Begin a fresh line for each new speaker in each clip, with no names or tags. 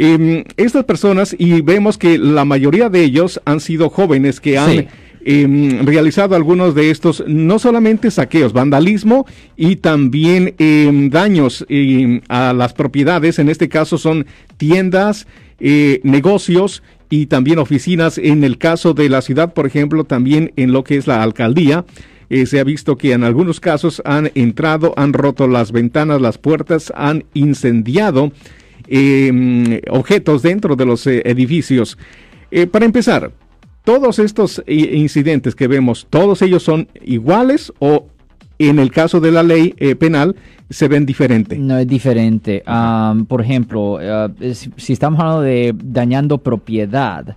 Em, estas personas, y vemos que la mayoría de ellos han sido jóvenes que han... Em, realizado algunos de estos, no solamente saqueos, vandalismo y también em, daños a las propiedades, en este caso son tiendas, eh, negocios y también oficinas. En el caso de la ciudad, por ejemplo, también en lo que es la alcaldía. Eh, se ha visto que en algunos casos han entrado, han roto las ventanas, las puertas, han incendiado em, objetos dentro de los eh, edificios. para empezar, todos estos incidentes que vemos, ¿todos ellos son iguales o en el caso de la ley eh, penal se ven diferentes?
No, es diferente. por ejemplo, eh, si estamos hablando de dañando propiedad,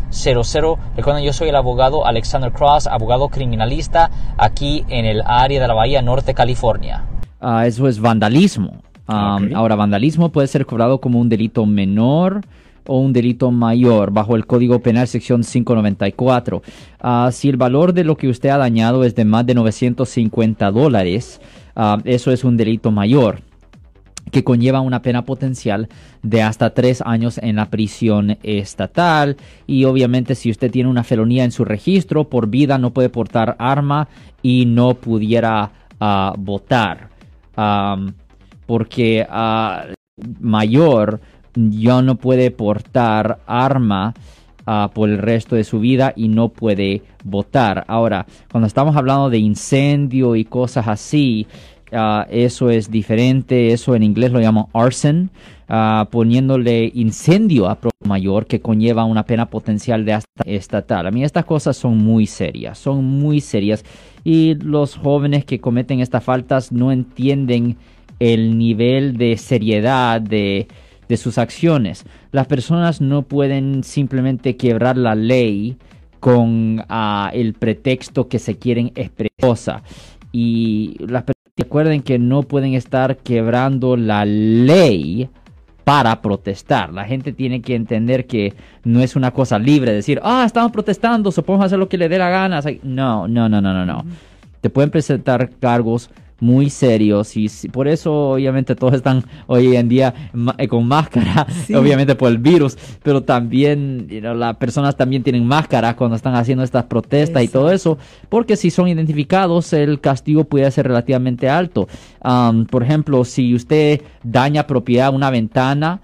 1-800-530-1800. Recuerden, yo soy el abogado Alexander Cross, abogado criminalista aquí en el área de la Bahía Norte, California.
Ah, eso es vandalismo. Ahora, vandalismo puede ser cobrado como un delito menor o un delito mayor bajo el Código Penal sección 594. Ah, si el valor de lo que usted ha dañado es de más de 950 dólares, ah, eso es un delito mayor que conlleva una pena potencial de hasta tres años en la prisión estatal. Y obviamente si usted tiene una felonía en su registro, por vida no puede portar arma y no pudiera ah, votar. porque mayor ya no puede portar arma ah, por el resto de su vida y no puede votar. Ahora, cuando estamos hablando de incendio y cosas así, ah, eso es diferente. Eso en inglés lo llaman arson, ah, poniéndole incendio a pro mayor que conlleva una pena potencial de hasta estatal. A mí estas cosas son muy serias, son muy serias. Y los jóvenes que cometen estas faltas no entienden el nivel de seriedad de de sus acciones. Las personas no pueden simplemente quebrar la ley con ah, el pretexto que se quieren expresar. Y las personas recuerden que no pueden estar quebrando la ley para protestar. La gente tiene que entender que no es una cosa libre decir, ah, estamos protestando, supongo hacer lo que le dé la gana. No, no, no, no, no, no. Te pueden presentar cargos muy serios y por eso obviamente todos están hoy en día eh, con máscara, obviamente por el virus, pero también las personas también tienen máscara cuando están haciendo estas protestas y todo eso, porque si son identificados el castigo puede ser relativamente alto. por ejemplo, si usted daña propiedad, una ventana,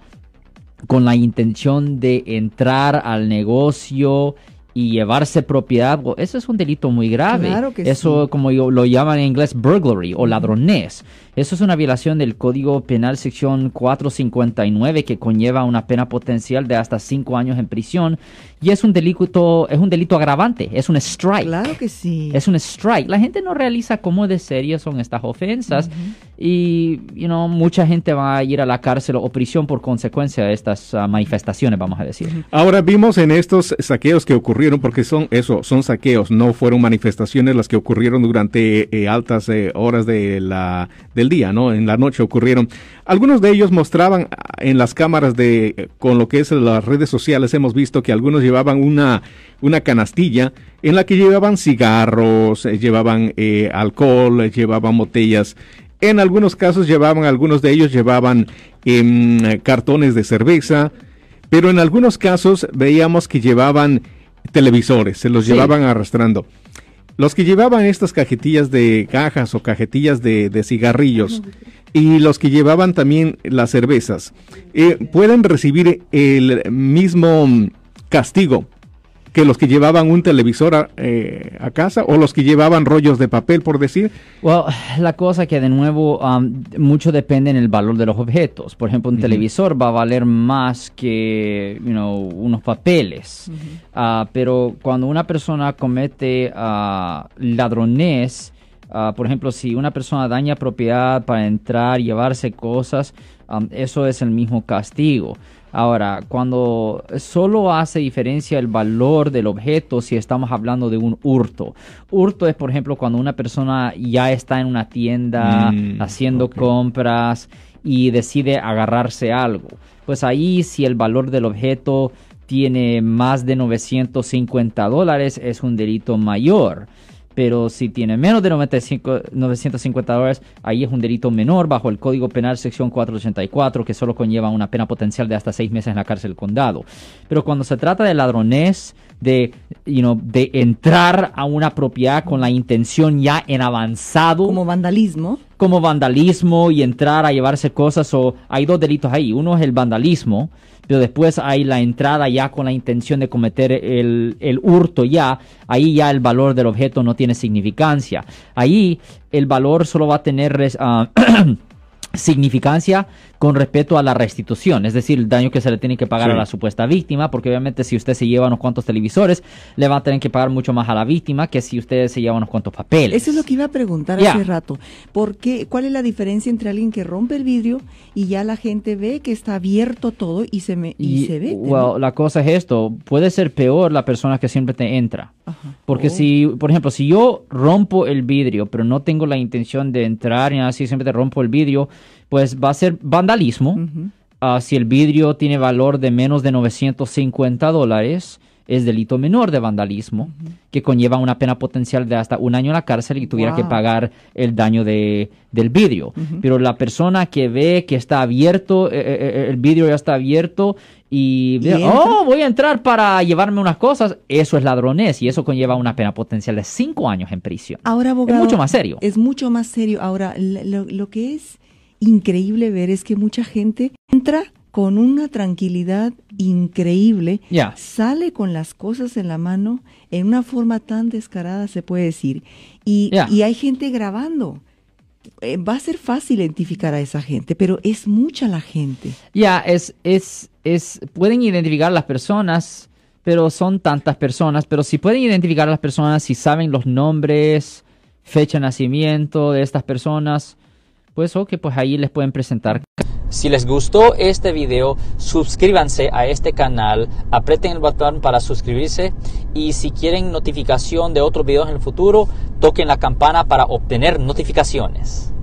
con la intención de entrar al negocio y llevarse propiedad, eso es un delito muy grave. eso, como lo llaman en inglés, burglary o ladronés. Eso es una violación del Código Penal sección 459 que conlleva una pena potencial de hasta cinco años en prisión y es un delito, es un delito agravante, es un strike.
Claro que sí.
Es un strike. La gente no realiza cómo de serias son estas ofensas y you know, mucha gente va a ir a la cárcel o prisión por consecuencia de estas ah, manifestaciones, vamos a decir.
Ahora vimos en estos saqueos que ocurrieron, porque son eso, son saqueos, no fueron manifestaciones las que ocurrieron durante eh, altas eh, horas de la, del día, ¿no? En la noche ocurrieron. Algunos de ellos mostraban ah, en las cámaras de, con lo que es las redes sociales, hemos visto que algunos llevaban una, una canastilla en la que llevaban cigarros, eh, llevaban eh, alcohol, eh, llevaban botellas. En algunos casos llevaban, algunos de ellos llevaban em, cartones de cerveza, pero en algunos casos veíamos que llevaban televisores, se los llevaban arrastrando. Los que llevaban estas cajetillas de cajas o cajetillas de, cigarrillos y los que llevaban también las cervezas eh, pueden recibir el mismo castigo que los que llevaban un televisor a, eh, casa o los que llevaban rollos de papel, por decir?
Well, la cosa que de nuevo um, mucho depende en el valor de los objetos. Por ejemplo, un televisor va a valer más que you know, unos papeles. Ah, pero cuando una persona comete uh, ladrones, ah, por ejemplo, si una persona daña propiedad para entrar, llevarse cosas, um, eso es el mismo castigo. Ahora, cuando solo hace diferencia el valor del objeto si estamos hablando de un hurto. Hurto es, por ejemplo, cuando una persona ya está en una tienda
Mm,
haciendo compras y decide agarrarse algo. Pues ahí si el valor del objeto tiene más de 950 dólares es un delito mayor. Pero si tiene menos de 95 950 dólares, ahí es un delito menor bajo el Código Penal sección 484 que solo conlleva una pena potencial de hasta seis meses en la cárcel condado. Pero cuando se trata de ladrones, de, you know, de entrar a una propiedad con la intención ya en avanzado,
Como vandalismo.
como vandalismo y entrar a llevarse cosas o hay dos delitos ahí. Uno es el vandalismo, pero después hay la entrada ya con la intención de cometer el, el hurto ya. Ahí ya el valor del objeto no tiene significancia. Ahí el valor solo va a tener ah, significancia con respecto a la restitución, es decir, el daño que se le tiene que pagar
Sí.
a la supuesta víctima, porque obviamente si usted se lleva unos cuantos televisores, le va a tener que pagar mucho más a la víctima que si usted se lleva unos cuantos papeles.
Eso es lo que iba a preguntar hace rato. ¿Por qué? ¿Cuál es la diferencia entre alguien que rompe el vidrio y ya la gente ve que está abierto todo y se me y, se ve?
well, la cosa es esto, puede ser peor la persona que siempre te entra. Porque
Oh.
si, por ejemplo, si yo rompo el vidrio, pero no tengo la intención de entrar y nada así, siempre te rompo el vidrio, pues va a ser vandalismo. Ah, si el vidrio tiene valor de menos de 950 dólares, es delito menor de vandalismo, que conlleva una pena potencial de hasta un año en la cárcel y tuviera que pagar el daño de, del vidrio. Pero la persona que ve que está abierto, eh, eh, eh, el vidrio ya está abierto y,
¿Y
oh, voy a entrar para llevarme unas cosas, eso es ladronés y eso conlleva una pena potencial de cinco años en prisión.
Ahora, abogado,
es mucho más serio.
Es mucho más serio. Ahora, lo, lo que es increíble ver es que mucha gente entra con una tranquilidad increíble,
Ya.
sale con las cosas en la mano en una forma tan descarada, se puede decir. Y, y hay gente grabando. Eh, va a ser fácil identificar a esa gente, pero es mucha la gente.
Ya, es, es, es, pueden identificar las personas, pero son tantas personas, pero si pueden identificar a las personas, si saben los nombres, fecha de nacimiento de estas personas, pues ok, pues ahí les pueden presentar.
Si les gustó este video, suscríbanse a este canal, aprieten el botón para suscribirse y si quieren notificación de otros videos en el futuro, toquen la campana para obtener notificaciones.